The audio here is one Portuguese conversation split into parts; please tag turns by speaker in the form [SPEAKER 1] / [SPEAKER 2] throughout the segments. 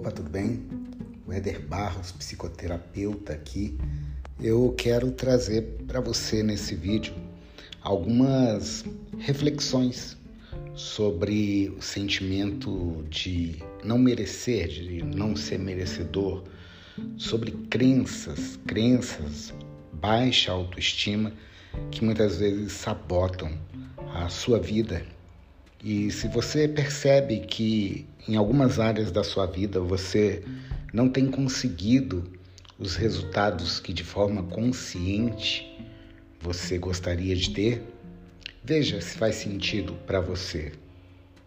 [SPEAKER 1] Opa, tudo bem? O Éder Barros, psicoterapeuta aqui. Eu quero trazer para você nesse vídeo algumas reflexões sobre o sentimento de não merecer, de não ser merecedor, sobre crenças, crenças, baixa autoestima que muitas vezes sabotam a sua vida e se você percebe que em algumas áreas da sua vida você não tem conseguido os resultados que de forma consciente você gostaria de ter, veja se faz sentido para você.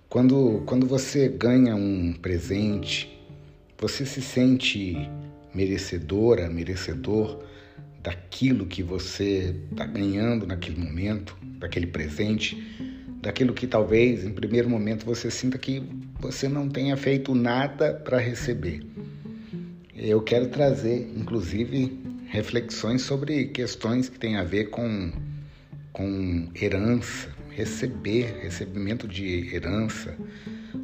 [SPEAKER 1] Quando, quando você ganha um presente, você se sente merecedora, merecedor daquilo que você está ganhando naquele momento, daquele presente daquilo que talvez em primeiro momento você sinta que você não tenha feito nada para receber. Eu quero trazer, inclusive, reflexões sobre questões que têm a ver com, com herança, receber, recebimento de herança,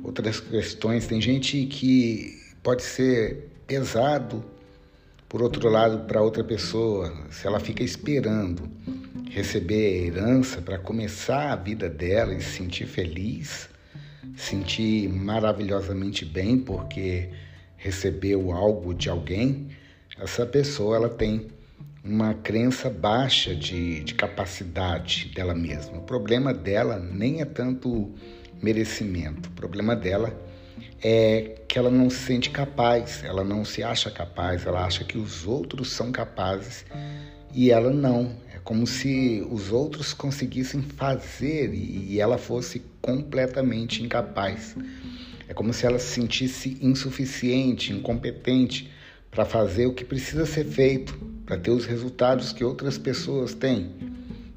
[SPEAKER 1] outras questões. Tem gente que pode ser pesado, por outro lado, para outra pessoa, se ela fica esperando receber herança para começar a vida dela e se sentir feliz, sentir maravilhosamente bem porque recebeu algo de alguém, essa pessoa ela tem uma crença baixa de, de capacidade dela mesma. O problema dela nem é tanto merecimento, o problema dela é que ela não se sente capaz, ela não se acha capaz, ela acha que os outros são capazes e ela não. É como se os outros conseguissem fazer e ela fosse completamente incapaz. É como se ela se sentisse insuficiente, incompetente para fazer o que precisa ser feito, para ter os resultados que outras pessoas têm.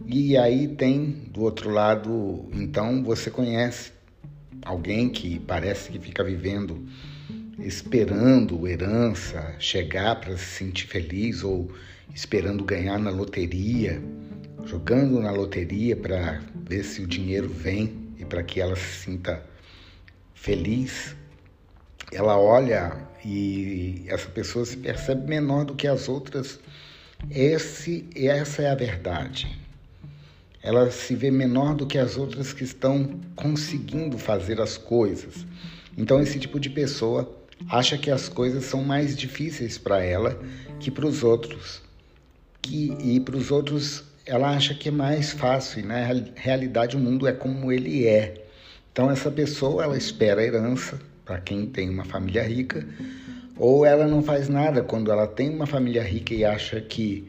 [SPEAKER 1] E aí tem do outro lado, então você conhece alguém que parece que fica vivendo esperando herança chegar para se sentir feliz ou esperando ganhar na loteria, jogando na loteria para ver se o dinheiro vem e para que ela se sinta feliz. Ela olha e essa pessoa se percebe menor do que as outras. Esse, essa é a verdade. Ela se vê menor do que as outras que estão conseguindo fazer as coisas. Então, esse tipo de pessoa acha que as coisas são mais difíceis para ela que para os outros. Que, e para os outros ela acha que é mais fácil, e na realidade o mundo é como ele é. Então essa pessoa ela espera a herança para quem tem uma família rica, ou ela não faz nada quando ela tem uma família rica e acha que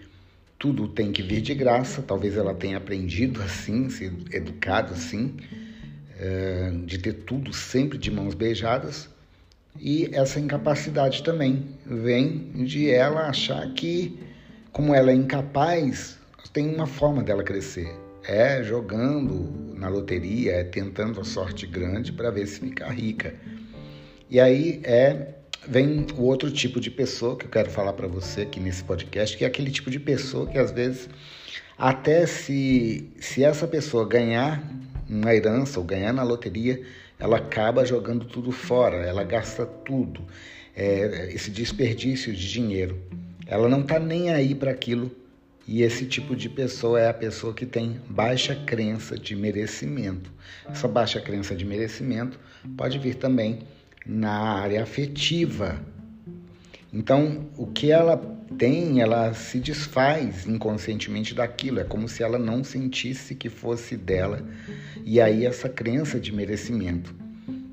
[SPEAKER 1] tudo tem que vir de graça. Talvez ela tenha aprendido assim, sido educado assim, eh, de ter tudo sempre de mãos beijadas. E essa incapacidade também vem de ela achar que, como ela é incapaz, tem uma forma dela crescer. É jogando na loteria, é tentando a sorte grande para ver se fica rica. E aí é vem o outro tipo de pessoa que eu quero falar para você aqui nesse podcast, que é aquele tipo de pessoa que às vezes até se se essa pessoa ganhar uma herança ou ganhar na loteria, ela acaba jogando tudo fora, ela gasta tudo, é, esse desperdício de dinheiro. Ela não está nem aí para aquilo e esse tipo de pessoa é a pessoa que tem baixa crença de merecimento. Essa baixa crença de merecimento pode vir também na área afetiva. Então, o que ela tem, ela se desfaz inconscientemente daquilo. É como se ela não sentisse que fosse dela. E aí essa crença de merecimento,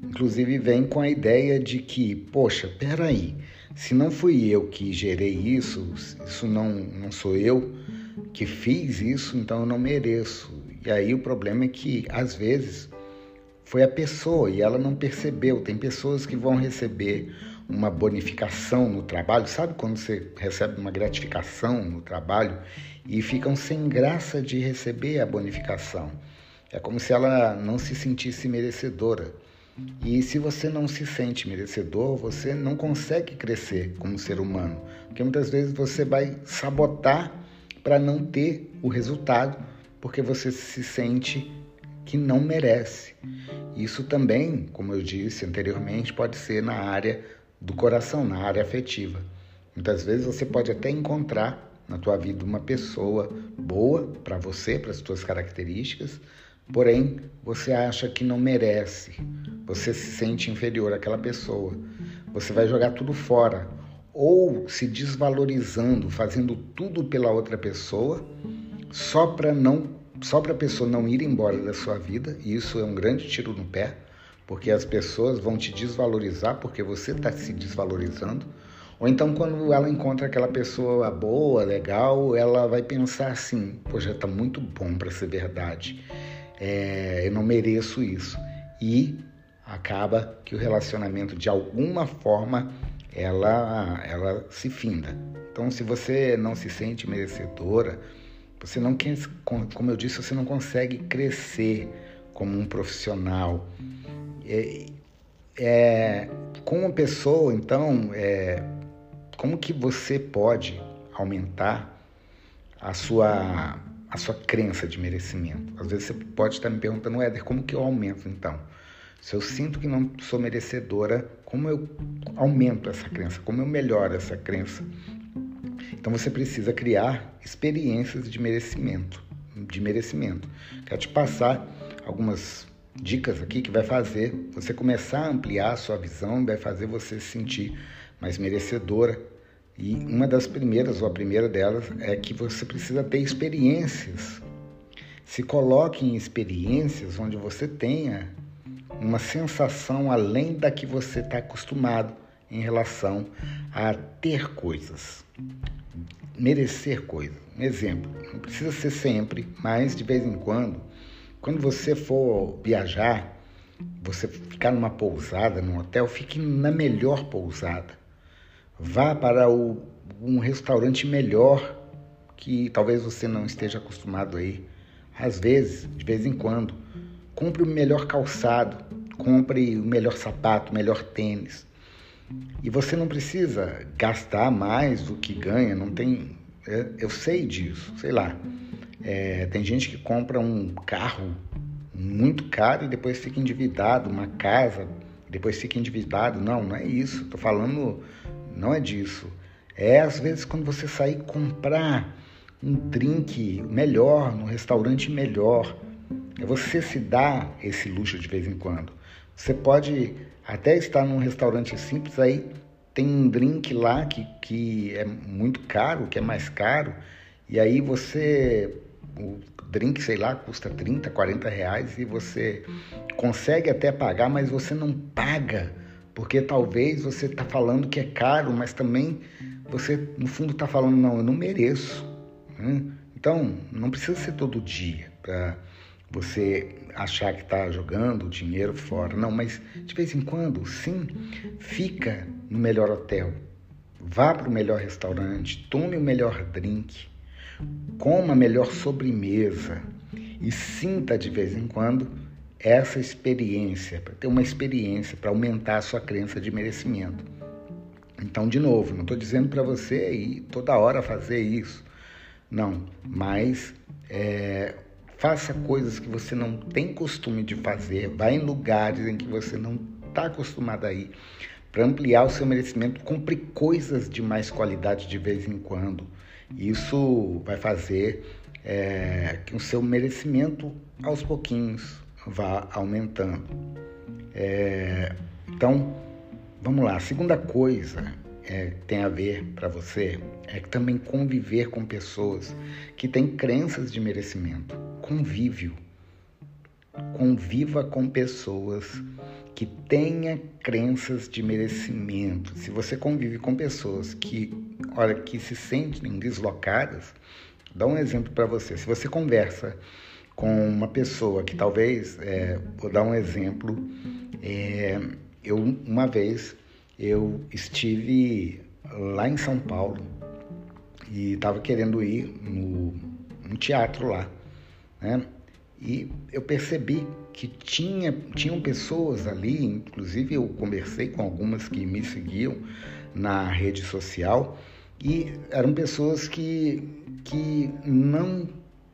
[SPEAKER 1] inclusive, vem com a ideia de que, poxa, peraí, se não fui eu que gerei isso, isso não, não sou eu que fiz isso, então eu não mereço. E aí o problema é que, às vezes, foi a pessoa e ela não percebeu. Tem pessoas que vão receber uma bonificação no trabalho, sabe quando você recebe uma gratificação no trabalho e ficam sem graça de receber a bonificação? É como se ela não se sentisse merecedora. E se você não se sente merecedor, você não consegue crescer como ser humano, porque muitas vezes você vai sabotar para não ter o resultado, porque você se sente que não merece. Isso também, como eu disse anteriormente, pode ser na área do coração, na área afetiva. Muitas vezes você pode até encontrar na tua vida uma pessoa boa para você, para as suas características, porém você acha que não merece, você se sente inferior àquela pessoa, você vai jogar tudo fora ou se desvalorizando, fazendo tudo pela outra pessoa, só para não, só para a pessoa não ir embora da sua vida. E isso é um grande tiro no pé, porque as pessoas vão te desvalorizar porque você está se desvalorizando. Ou então, quando ela encontra aquela pessoa boa, legal, ela vai pensar assim: poxa, está muito bom para ser verdade. É, eu não mereço isso. E acaba que o relacionamento, de alguma forma, ela, ela se finda. Então, se você não se sente merecedora, você não quer, como eu disse, você não consegue crescer como um profissional. É, é, com uma pessoa, então, é, como que você pode aumentar a sua, a sua crença de merecimento? Às vezes você pode estar me perguntando, Éder, como que eu aumento então? Se eu sinto que não sou merecedora, como eu aumento essa crença? Como eu melhoro essa crença? Então você precisa criar experiências de merecimento, de merecimento. Quero te passar algumas dicas aqui que vai fazer você começar a ampliar a sua visão, vai fazer você se sentir mais merecedora. E uma das primeiras, ou a primeira delas, é que você precisa ter experiências. Se coloque em experiências onde você tenha uma sensação além da que você está acostumado em relação a ter coisas, merecer coisas. Um exemplo, não precisa ser sempre, mas de vez em quando, quando você for viajar, você ficar numa pousada, num hotel, fique na melhor pousada. Vá para o, um restaurante melhor que talvez você não esteja acostumado aí. Às vezes, de vez em quando, compre o melhor calçado, compre o melhor sapato, o melhor tênis. E você não precisa gastar mais do que ganha, não tem. É, eu sei disso, sei lá. É, tem gente que compra um carro muito caro e depois fica endividado, uma casa, depois fica endividado. Não, não é isso. Estou falando, não é disso. É às vezes quando você sair comprar um drink melhor, num restaurante melhor, é você se dar esse luxo de vez em quando. Você pode até estar num restaurante simples, aí tem um drink lá que, que é muito caro, que é mais caro, e aí você. O drink, sei lá, custa 30, 40 reais e você consegue até pagar, mas você não paga, porque talvez você está falando que é caro, mas também você, no fundo, está falando, não, eu não mereço. Né? Então, não precisa ser todo dia para você achar que está jogando o dinheiro fora. Não, mas de vez em quando, sim, fica no melhor hotel, vá para o melhor restaurante, tome o melhor drink, coma a melhor sobremesa e sinta de vez em quando essa experiência, para ter uma experiência, para aumentar a sua crença de merecimento. Então, de novo, não estou dizendo para você ir toda hora fazer isso, não, mas é, Faça coisas que você não tem costume de fazer, vá em lugares em que você não está acostumado a ir, para ampliar o seu merecimento, compre coisas de mais qualidade de vez em quando. Isso vai fazer é, que o seu merecimento aos pouquinhos vá aumentando. É, então, vamos lá. A segunda coisa é, tem a ver para você é também conviver com pessoas que têm crenças de merecimento. Convívio. Conviva com pessoas que tenha crenças de merecimento. Se você convive com pessoas que, olha, que se sentem deslocadas, dá um exemplo para você. Se você conversa com uma pessoa que talvez, é, vou dar um exemplo, é, eu uma vez eu estive lá em São Paulo e estava querendo ir no, no, teatro lá, né? E eu percebi que tinha, tinham pessoas ali, inclusive eu conversei com algumas que me seguiam na rede social, e eram pessoas que, que não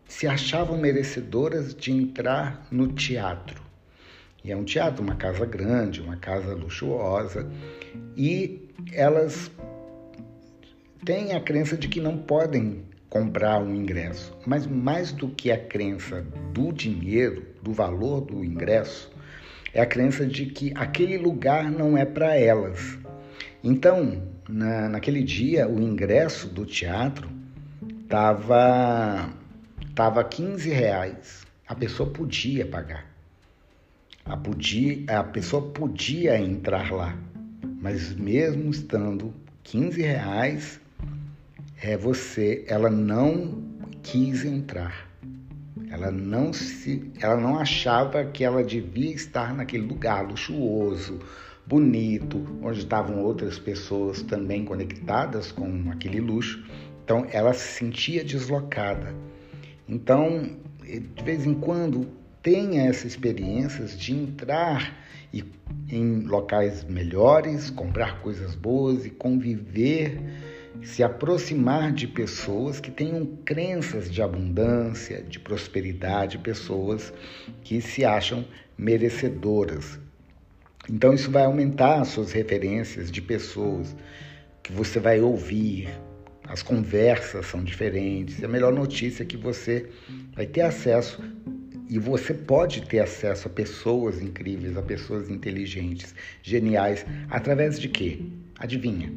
[SPEAKER 1] se achavam merecedoras de entrar no teatro. E é um teatro, uma casa grande, uma casa luxuosa. E elas têm a crença de que não podem comprar um ingresso. Mas mais do que a crença do dinheiro, do valor do ingresso, é a crença de que aquele lugar não é para elas. Então, na, naquele dia, o ingresso do teatro estava tava 15 reais. A pessoa podia pagar. A, podia, a pessoa podia entrar lá. Mas mesmo estando 15 reais, é você, ela não quis entrar. Ela não se, ela não achava que ela devia estar naquele lugar luxuoso, bonito, onde estavam outras pessoas também conectadas com aquele luxo. Então ela se sentia deslocada. Então, de vez em quando, tenha essas experiências de entrar e, em locais melhores, comprar coisas boas e conviver, se aproximar de pessoas que tenham crenças de abundância, de prosperidade, pessoas que se acham merecedoras. Então, isso vai aumentar as suas referências de pessoas que você vai ouvir, as conversas são diferentes. A melhor notícia é que você vai ter acesso e você pode ter acesso a pessoas incríveis, a pessoas inteligentes, geniais, através de quê? Adivinha?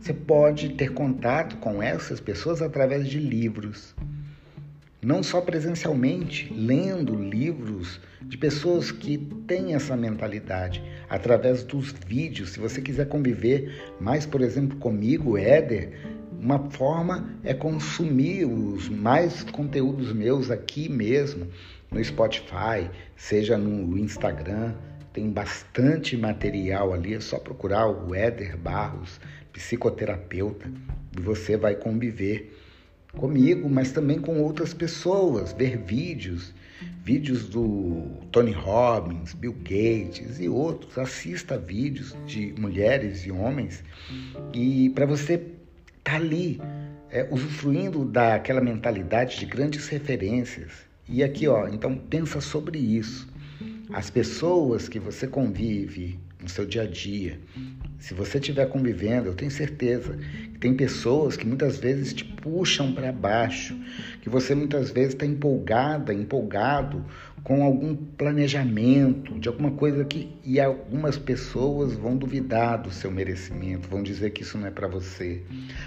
[SPEAKER 1] Você pode ter contato com essas pessoas através de livros. Não só presencialmente, lendo livros de pessoas que têm essa mentalidade, através dos vídeos. Se você quiser conviver mais, por exemplo, comigo, Éder, uma forma é consumir os mais conteúdos meus aqui mesmo, no Spotify, seja no Instagram. Tem bastante material ali, é só procurar o Éder Barros, psicoterapeuta, e você vai conviver comigo, mas também com outras pessoas, ver vídeos, vídeos do Tony Robbins, Bill Gates e outros. Assista vídeos de mulheres e homens e para você está ali, é, usufruindo daquela mentalidade de grandes referências. E aqui, ó, então pensa sobre isso. As pessoas que você convive no seu dia a dia, se você estiver convivendo, eu tenho certeza que tem pessoas que muitas vezes te puxam para baixo, que você muitas vezes está empolgada, empolgado com algum planejamento, de alguma coisa que e algumas pessoas vão duvidar do seu merecimento, vão dizer que isso não é para você.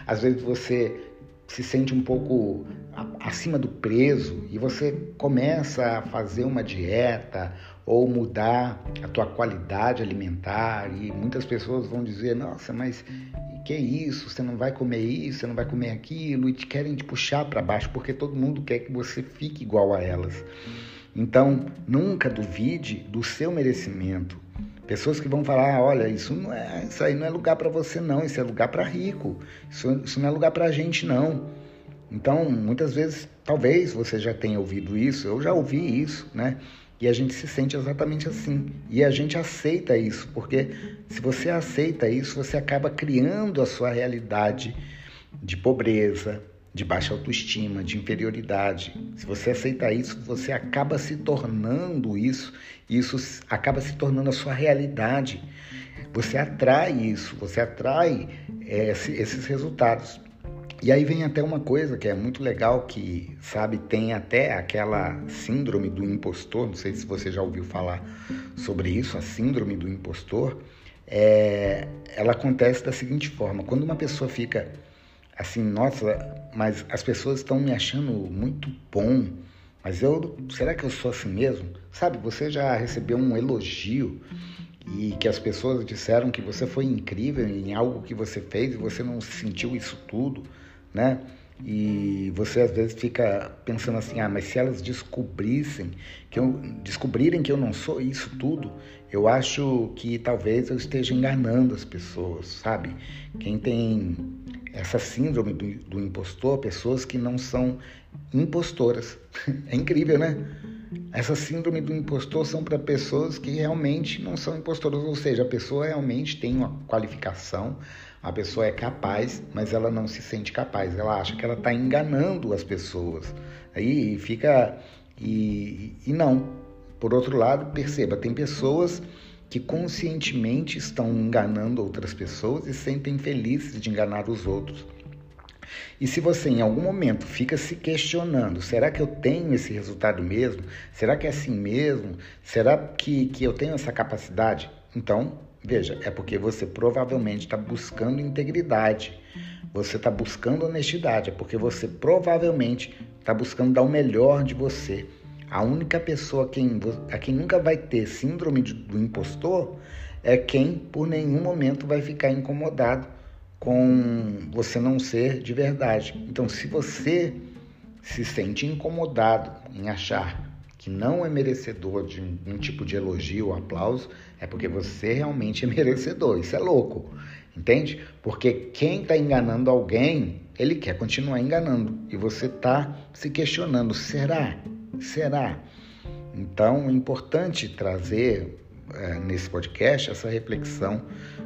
[SPEAKER 1] Às vezes você se sente um pouco acima do preso e você começa a fazer uma dieta ou mudar a tua qualidade alimentar e muitas pessoas vão dizer: "Nossa, mas que isso? Você não vai comer isso, você não vai comer aquilo" e te querem te puxar para baixo porque todo mundo quer que você fique igual a elas. Então, nunca duvide do seu merecimento. Pessoas que vão falar, olha, isso não é, isso aí não é lugar para você não, isso é lugar para rico. Isso, isso não é lugar para gente não. Então, muitas vezes, talvez você já tenha ouvido isso, eu já ouvi isso, né? E a gente se sente exatamente assim. E a gente aceita isso, porque se você aceita isso, você acaba criando a sua realidade de pobreza, de baixa autoestima, de inferioridade. Se você aceita isso, você acaba se tornando isso, e isso acaba se tornando a sua realidade. Você atrai isso, você atrai é, esses resultados. E aí vem até uma coisa que é muito legal, que, sabe, tem até aquela síndrome do impostor, não sei se você já ouviu falar sobre isso, a síndrome do impostor, é, ela acontece da seguinte forma, quando uma pessoa fica assim, nossa, mas as pessoas estão me achando muito bom, mas eu, será que eu sou assim mesmo? Sabe, você já recebeu um elogio e que as pessoas disseram que você foi incrível em algo que você fez e você não sentiu isso tudo, né? E você às vezes fica pensando assim, ah, mas se elas descobrissem que eu descobrirem que eu não sou isso tudo, eu acho que talvez eu esteja enganando as pessoas, sabe? Quem tem essa síndrome do, do impostor, pessoas que não são impostoras. É incrível, né? Essa síndrome do impostor são para pessoas que realmente não são impostoras, ou seja, a pessoa realmente tem uma qualificação, a pessoa é capaz, mas ela não se sente capaz, ela acha que ela está enganando as pessoas. Aí fica. E, e não, Por outro lado, perceba, tem pessoas que conscientemente estão enganando outras pessoas e sentem felizes de enganar os outros. E se você em algum momento fica se questionando, será que eu tenho esse resultado mesmo? Será que é assim mesmo? Será que, que eu tenho essa capacidade? Então, veja, é porque você provavelmente está buscando integridade, você está buscando honestidade, é porque você provavelmente está buscando dar o melhor de você. A única pessoa a quem, a quem nunca vai ter síndrome do impostor é quem por nenhum momento vai ficar incomodado com você não ser de verdade. Então, se você se sente incomodado em achar que não é merecedor de um, um tipo de elogio ou aplauso, é porque você realmente é merecedor. Isso é louco, entende? Porque quem está enganando alguém, ele quer continuar enganando. E você está se questionando: será? Será? Então é importante trazer é, nesse podcast essa reflexão,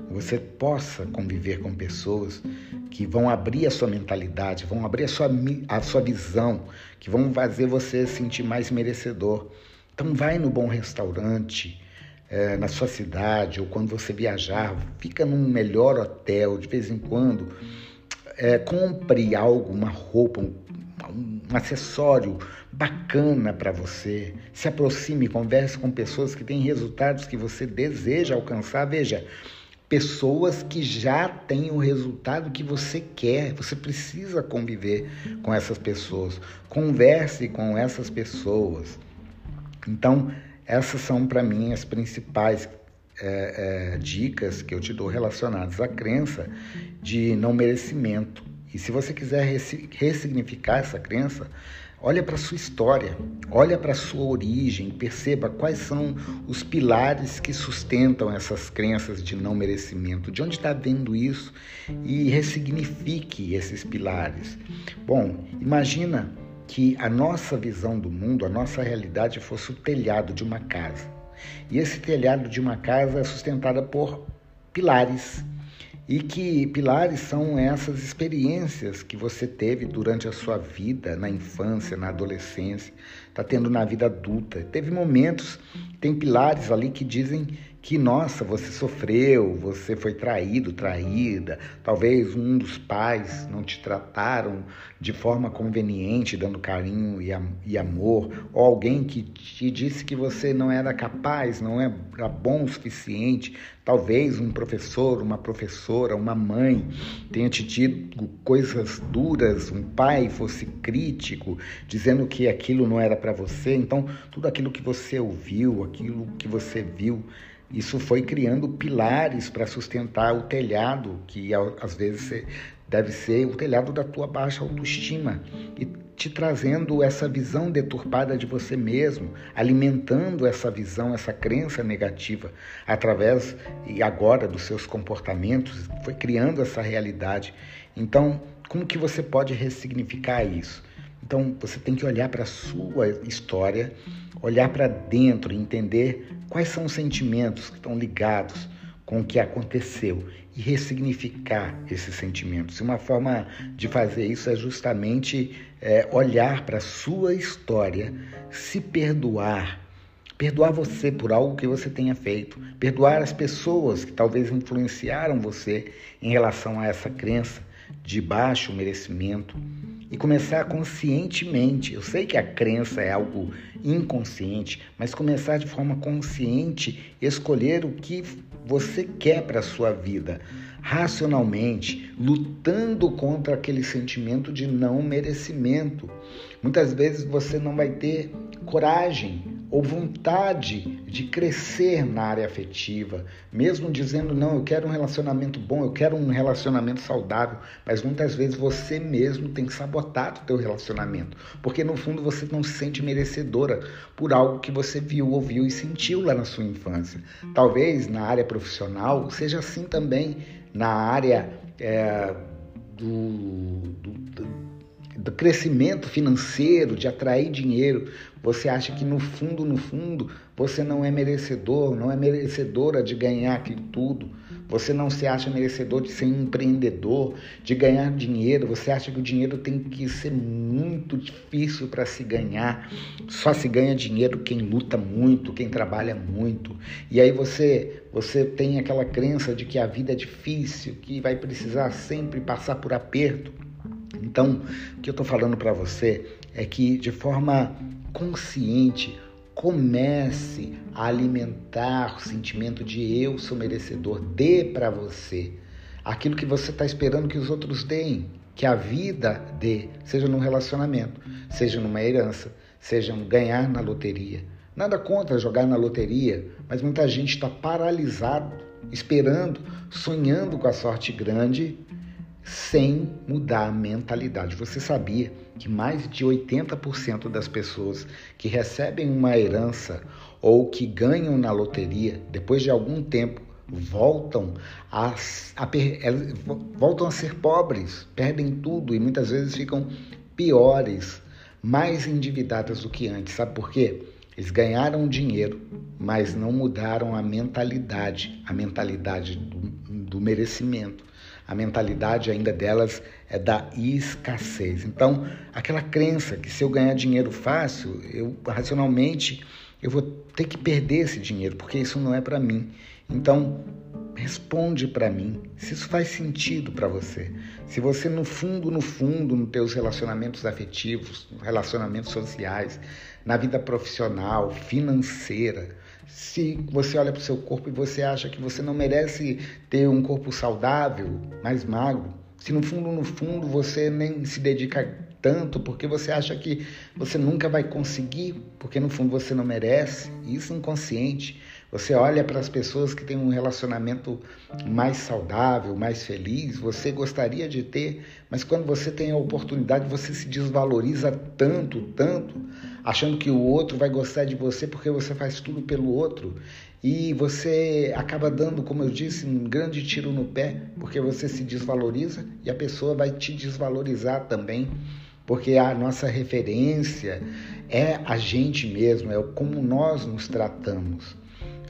[SPEAKER 1] você possa conviver com pessoas que vão abrir a sua mentalidade, vão abrir a sua, a sua visão, que vão fazer você se sentir mais merecedor. Então vai no bom restaurante, é, na sua cidade, ou quando você viajar, fica num melhor hotel de vez em quando. É, compre algo, uma roupa, um um acessório bacana para você. Se aproxime, converse com pessoas que têm resultados que você deseja alcançar. Veja, pessoas que já têm o resultado que você quer. Você precisa conviver com essas pessoas. Converse com essas pessoas. Então, essas são para mim as principais é, é, dicas que eu te dou relacionadas à crença de não merecimento. E se você quiser ressignificar essa crença, olha para a sua história, olha para a sua origem, perceba quais são os pilares que sustentam essas crenças de não merecimento, de onde está vendo isso e ressignifique esses pilares. Bom, imagina que a nossa visão do mundo, a nossa realidade fosse o telhado de uma casa. E esse telhado de uma casa é sustentada por pilares e que pilares são essas experiências que você teve durante a sua vida, na infância, na adolescência, está tendo na vida adulta. Teve momentos, tem pilares ali que dizem que, nossa, você sofreu, você foi traído, traída, talvez um dos pais não te trataram de forma conveniente, dando carinho e, e amor, ou alguém que te disse que você não era capaz, não era bom o suficiente, talvez um professor, uma professora, uma mãe tenha te dito coisas duras, um pai fosse crítico, dizendo que aquilo não era para você, então tudo aquilo que você ouviu, aquilo que você viu, isso foi criando pilares para sustentar o telhado, que às vezes deve ser o telhado da tua baixa autoestima, e te trazendo essa visão deturpada de você mesmo, alimentando essa visão, essa crença negativa através e agora dos seus comportamentos, foi criando essa realidade. Então, como que você pode ressignificar isso? Então, você tem que olhar para a sua história, olhar para dentro, entender quais são os sentimentos que estão ligados com o que aconteceu e ressignificar esses sentimentos. E uma forma de fazer isso é justamente é, olhar para a sua história, se perdoar, perdoar você por algo que você tenha feito, perdoar as pessoas que talvez influenciaram você em relação a essa crença de baixo merecimento e começar conscientemente. Eu sei que a crença é algo inconsciente, mas começar de forma consciente, escolher o que você quer para a sua vida, racionalmente, lutando contra aquele sentimento de não merecimento. Muitas vezes você não vai ter coragem ou vontade de crescer na área afetiva, mesmo dizendo não, eu quero um relacionamento bom, eu quero um relacionamento saudável, mas muitas vezes você mesmo tem sabotado o teu relacionamento, porque no fundo você não se sente merecedora por algo que você viu, ouviu e sentiu lá na sua infância. Talvez na área profissional seja assim também na área é, do, do, do crescimento financeiro, de atrair dinheiro, você acha que no fundo, no fundo, você não é merecedor, não é merecedora de ganhar aquilo tudo. você não se acha merecedor de ser empreendedor, de ganhar dinheiro, você acha que o dinheiro tem que ser muito difícil para se ganhar. Só se ganha dinheiro quem luta muito, quem trabalha muito. E aí você você tem aquela crença de que a vida é difícil, que vai precisar sempre passar por aperto. Então, o que eu estou falando para você é que de forma consciente comece a alimentar o sentimento de eu sou merecedor, dê para você aquilo que você está esperando que os outros deem, que a vida dê, seja num relacionamento, seja numa herança, seja um ganhar na loteria. Nada contra jogar na loteria, mas muita gente está paralisado, esperando, sonhando com a sorte grande sem mudar a mentalidade. Você sabia que mais de 80% das pessoas que recebem uma herança ou que ganham na loteria, depois de algum tempo, voltam a, a, voltam a ser pobres, perdem tudo e muitas vezes ficam piores, mais endividadas do que antes. Sabe por quê? Eles ganharam dinheiro, mas não mudaram a mentalidade, a mentalidade do, do merecimento a mentalidade ainda delas é da escassez. Então, aquela crença que se eu ganhar dinheiro fácil, eu racionalmente eu vou ter que perder esse dinheiro, porque isso não é para mim. Então, responde para mim se isso faz sentido para você. Se você no fundo, no fundo, nos teus relacionamentos afetivos, relacionamentos sociais, na vida profissional, financeira, se você olha para o seu corpo e você acha que você não merece ter um corpo saudável, mais magro, se no fundo, no fundo, você nem se dedica tanto porque você acha que você nunca vai conseguir, porque no fundo você não merece, isso inconsciente. Você olha para as pessoas que têm um relacionamento mais saudável, mais feliz, você gostaria de ter, mas quando você tem a oportunidade, você se desvaloriza tanto, tanto, achando que o outro vai gostar de você porque você faz tudo pelo outro. E você acaba dando, como eu disse, um grande tiro no pé, porque você se desvaloriza e a pessoa vai te desvalorizar também, porque a nossa referência é a gente mesmo, é como nós nos tratamos.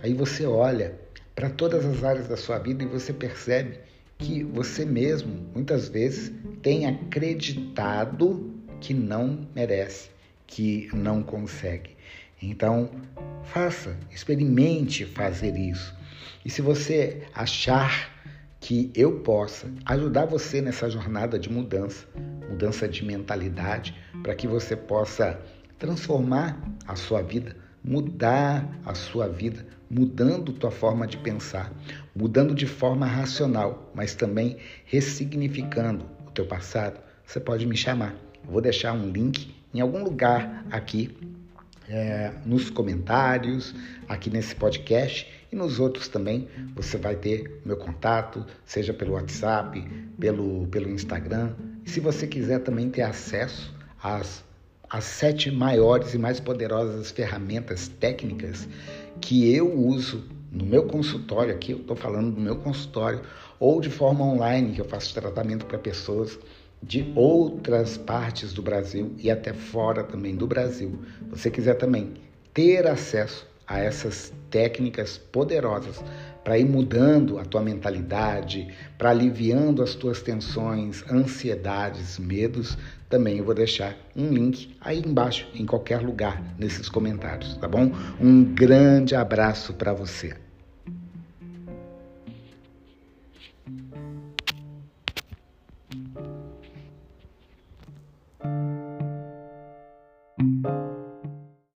[SPEAKER 1] Aí você olha para todas as áreas da sua vida e você percebe que você mesmo, muitas vezes, tem acreditado que não merece, que não consegue. Então, faça, experimente fazer isso. E se você achar que eu possa ajudar você nessa jornada de mudança, mudança de mentalidade, para que você possa transformar a sua vida, mudar a sua vida, mudando tua forma de pensar, mudando de forma racional, mas também ressignificando o teu passado, você pode me chamar. Eu vou deixar um link em algum lugar aqui é, nos comentários, aqui nesse podcast e nos outros também. Você vai ter meu contato, seja pelo WhatsApp, pelo, pelo Instagram. E se você quiser também ter acesso às as sete maiores e mais poderosas ferramentas técnicas que eu uso no meu consultório, aqui eu estou falando do meu consultório, ou de forma online, que eu faço tratamento para pessoas de outras partes do Brasil e até fora também do Brasil. Você quiser também ter acesso a essas técnicas poderosas para ir mudando a tua mentalidade, para aliviando as tuas tensões, ansiedades, medos, também vou deixar um link aí embaixo, em qualquer lugar, nesses comentários, tá bom? Um grande abraço para você.